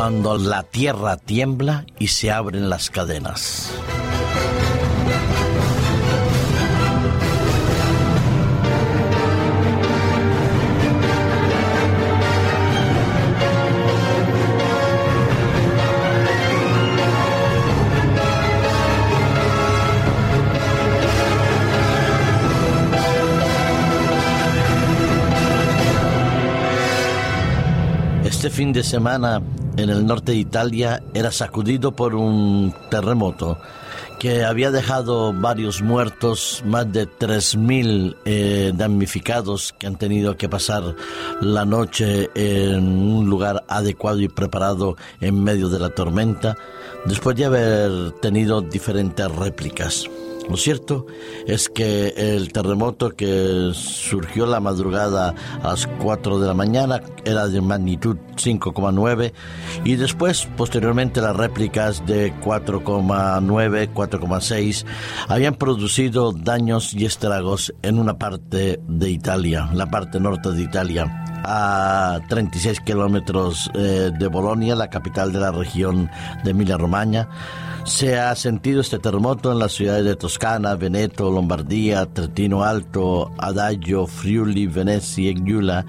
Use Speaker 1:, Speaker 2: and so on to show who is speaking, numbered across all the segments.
Speaker 1: cuando la tierra tiembla y se abren las cadenas. Este fin de semana en el norte de Italia era sacudido por un terremoto que había dejado varios muertos, más de 3.000 eh, damnificados que han tenido que pasar la noche en un lugar adecuado y preparado en medio de la tormenta, después de haber tenido diferentes réplicas. Lo cierto es que el terremoto que surgió la madrugada a las 4 de la mañana era de magnitud 5,9 y después, posteriormente, las réplicas de 4,9, 4,6 habían producido daños y estragos en una parte de Italia, la parte norte de Italia a 36 kilómetros eh, de Bolonia, la capital de la región de Emilia-Romagna. Se ha sentido este terremoto en las ciudades de Toscana, Veneto, Lombardía, Tretino Alto, Adagio, Friuli, Venecia, Giula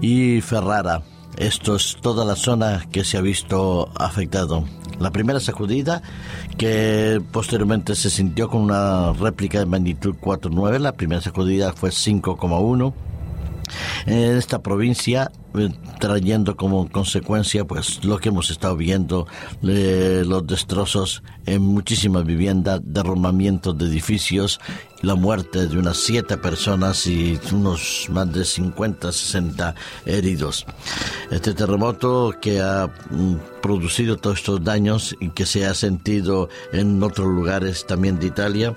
Speaker 1: y Ferrara. Esto es toda la zona que se ha visto afectado. La primera sacudida, que posteriormente se sintió con una réplica de magnitud 4.9, la primera sacudida fue 5,1 en esta provincia eh, trayendo como consecuencia pues lo que hemos estado viendo eh, los destrozos en muchísimas viviendas derrumbamientos de edificios la muerte de unas siete personas y unos más de 50 60 heridos. Este terremoto que ha mm, producido todos estos daños y que se ha sentido en otros lugares también de Italia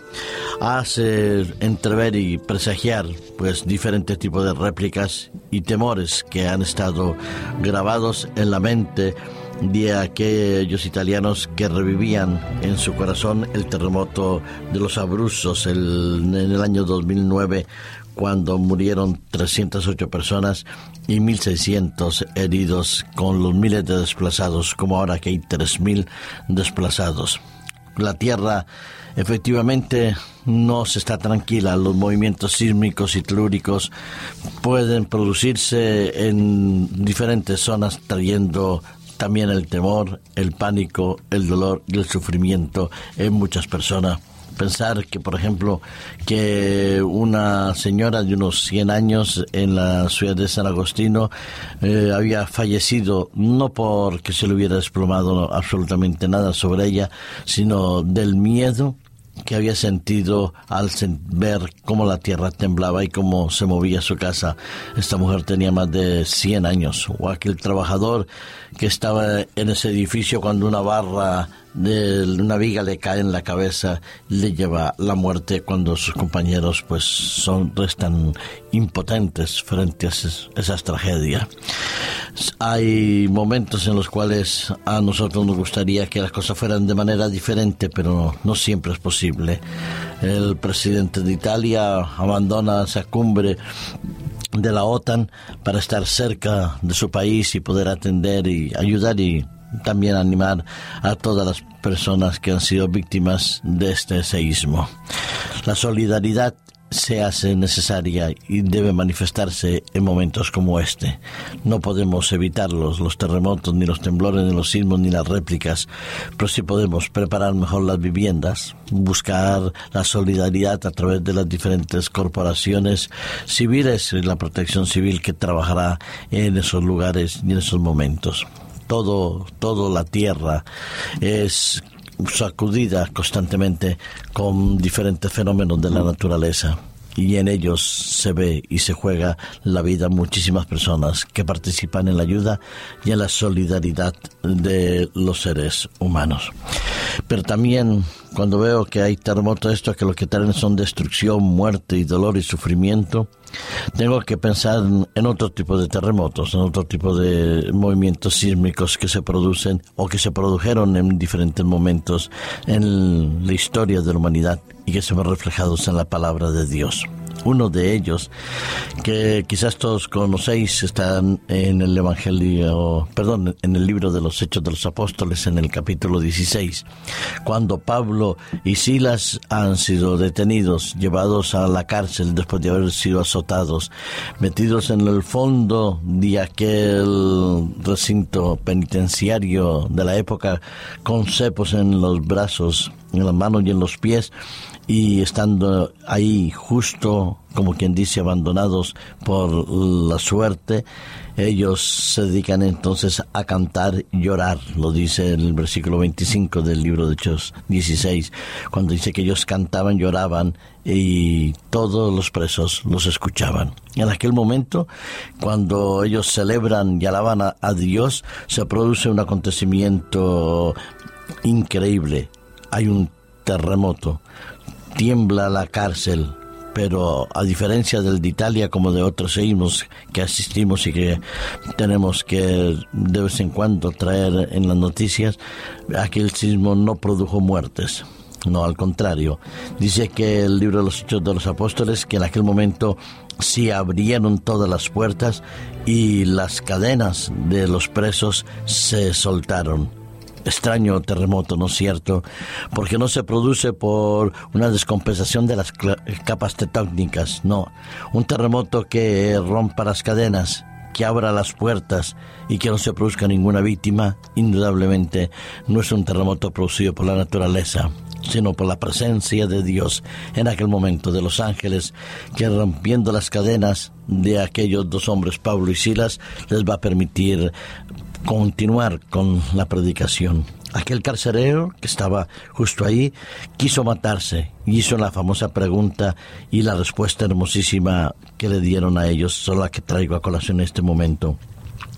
Speaker 1: hace entrever y presagiar pues diferentes tipos de réplicas y temores que han estado grabados en la mente de aquellos italianos que revivían en su corazón el terremoto de los Abruzos en el año 2009 cuando murieron 308 personas y 1.600 heridos con los miles de desplazados, como ahora que hay 3.000 desplazados. La tierra efectivamente no se está tranquila. Los movimientos sísmicos y telúricos pueden producirse en diferentes zonas trayendo también el temor, el pánico, el dolor y el sufrimiento en muchas personas. Pensar que, por ejemplo, que una señora de unos 100 años en la ciudad de San Agostino eh, había fallecido no porque se le hubiera desplomado absolutamente nada sobre ella, sino del miedo que había sentido al ver cómo la tierra temblaba y cómo se movía su casa. Esta mujer tenía más de 100 años. O aquel trabajador que estaba en ese edificio cuando una barra de una viga le cae en la cabeza, le lleva la muerte cuando sus compañeros pues son restan impotentes frente a esas, tragedias. Hay momentos en los cuales a nosotros nos gustaría que las cosas fueran de manera diferente, pero no siempre es posible. El presidente de Italia abandona esa cumbre de la OTAN para estar cerca de su país y poder atender y ayudar y también animar a todas las personas que han sido víctimas de este seísmo. La solidaridad se hace necesaria y debe manifestarse en momentos como este. No podemos evitarlos, los terremotos, ni los temblores, ni los sismos, ni las réplicas, pero sí podemos preparar mejor las viviendas, buscar la solidaridad a través de las diferentes corporaciones civiles y la protección civil que trabajará en esos lugares y en esos momentos todo, todo la tierra es sacudida constantemente con diferentes fenómenos de la naturaleza y en ellos se ve y se juega la vida muchísimas personas que participan en la ayuda y en la solidaridad de los seres humanos. Pero también cuando veo que hay terremotos estos que lo que traen son destrucción, muerte y dolor y sufrimiento, tengo que pensar en otro tipo de terremotos, en otro tipo de movimientos sísmicos que se producen o que se produjeron en diferentes momentos en la historia de la humanidad y que se ven reflejados en la palabra de Dios. Uno de ellos, que quizás todos conocéis, está en el Evangelio, perdón, en el libro de los Hechos de los Apóstoles, en el capítulo 16, cuando Pablo y Silas han sido detenidos, llevados a la cárcel después de haber sido azotados, metidos en el fondo de aquel recinto penitenciario de la época, con cepos en los brazos, en las manos y en los pies, y estando ahí justo, como quien dice, abandonados por la suerte, ellos se dedican entonces a cantar y llorar, lo dice el versículo 25 del libro de Hechos 16, cuando dice que ellos cantaban, lloraban y todos los presos los escuchaban. En aquel momento, cuando ellos celebran y alaban a, a Dios, se produce un acontecimiento increíble. Hay un terremoto tiembla la cárcel, pero a diferencia del de Italia como de otros sismos que asistimos y que tenemos que de vez en cuando traer en las noticias, aquel sismo no produjo muertes. No, al contrario. Dice que el libro de los Hechos de los Apóstoles que en aquel momento se abrieron todas las puertas y las cadenas de los presos se soltaron extraño terremoto, ¿no es cierto? Porque no se produce por una descompensación de las capas tectónicas, no. Un terremoto que rompa las cadenas, que abra las puertas y que no se produzca ninguna víctima, indudablemente no es un terremoto producido por la naturaleza, sino por la presencia de Dios en aquel momento de los ángeles que rompiendo las cadenas de aquellos dos hombres, Pablo y Silas, les va a permitir continuar con la predicación. Aquel carcelero que estaba justo ahí quiso matarse y hizo la famosa pregunta y la respuesta hermosísima que le dieron a ellos, son la que traigo a colación en este momento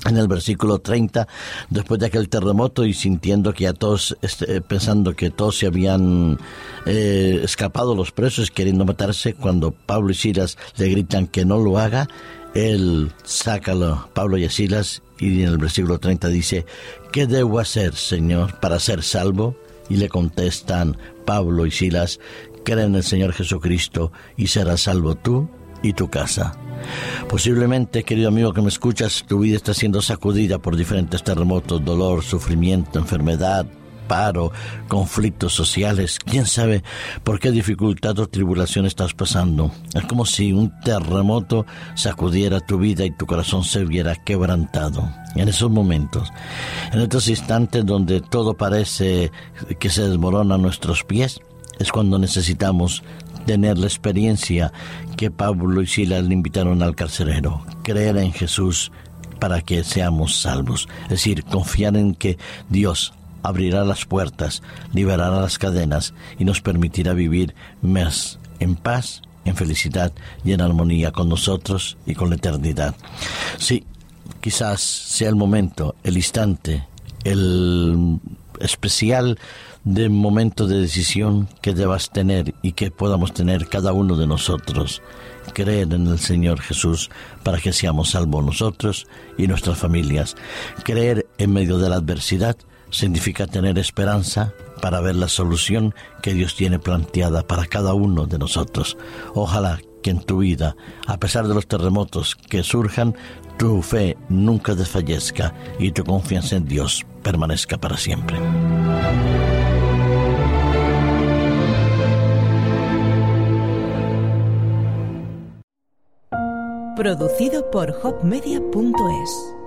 Speaker 1: en el versículo 30, después de aquel terremoto y sintiendo que a todos, este, pensando que todos se habían eh, escapado los presos queriendo matarse, cuando Pablo y Silas le gritan que no lo haga, él saca a Pablo y a Silas y en el versículo 30 dice, ¿qué debo hacer, Señor, para ser salvo? Y le contestan Pablo y Silas, cree en el Señor Jesucristo y serás salvo tú y tu casa. Posiblemente, querido amigo que me escuchas, tu vida está siendo sacudida por diferentes terremotos, dolor, sufrimiento, enfermedad, paro, conflictos sociales, quién sabe por qué dificultad o tribulación estás pasando. Es como si un terremoto sacudiera tu vida y tu corazón se viera quebrantado. En esos momentos, en estos instantes donde todo parece que se desmorona a nuestros pies, es cuando necesitamos tener la experiencia que Pablo y Silas le invitaron al carcelero, creer en Jesús para que seamos salvos, es decir, confiar en que Dios abrirá las puertas, liberará las cadenas y nos permitirá vivir más en paz, en felicidad y en armonía con nosotros y con la eternidad. Sí, quizás sea el momento, el instante, el especial de momento de decisión que debas tener y que podamos tener cada uno de nosotros. Creer en el Señor Jesús para que seamos salvos nosotros y nuestras familias. Creer en medio de la adversidad significa tener esperanza para ver la solución que Dios tiene planteada para cada uno de nosotros. Ojalá que en tu vida, a pesar de los terremotos que surjan, tu fe nunca desfallezca y tu confianza en Dios permanezca para siempre.
Speaker 2: Producido por hopmedia.es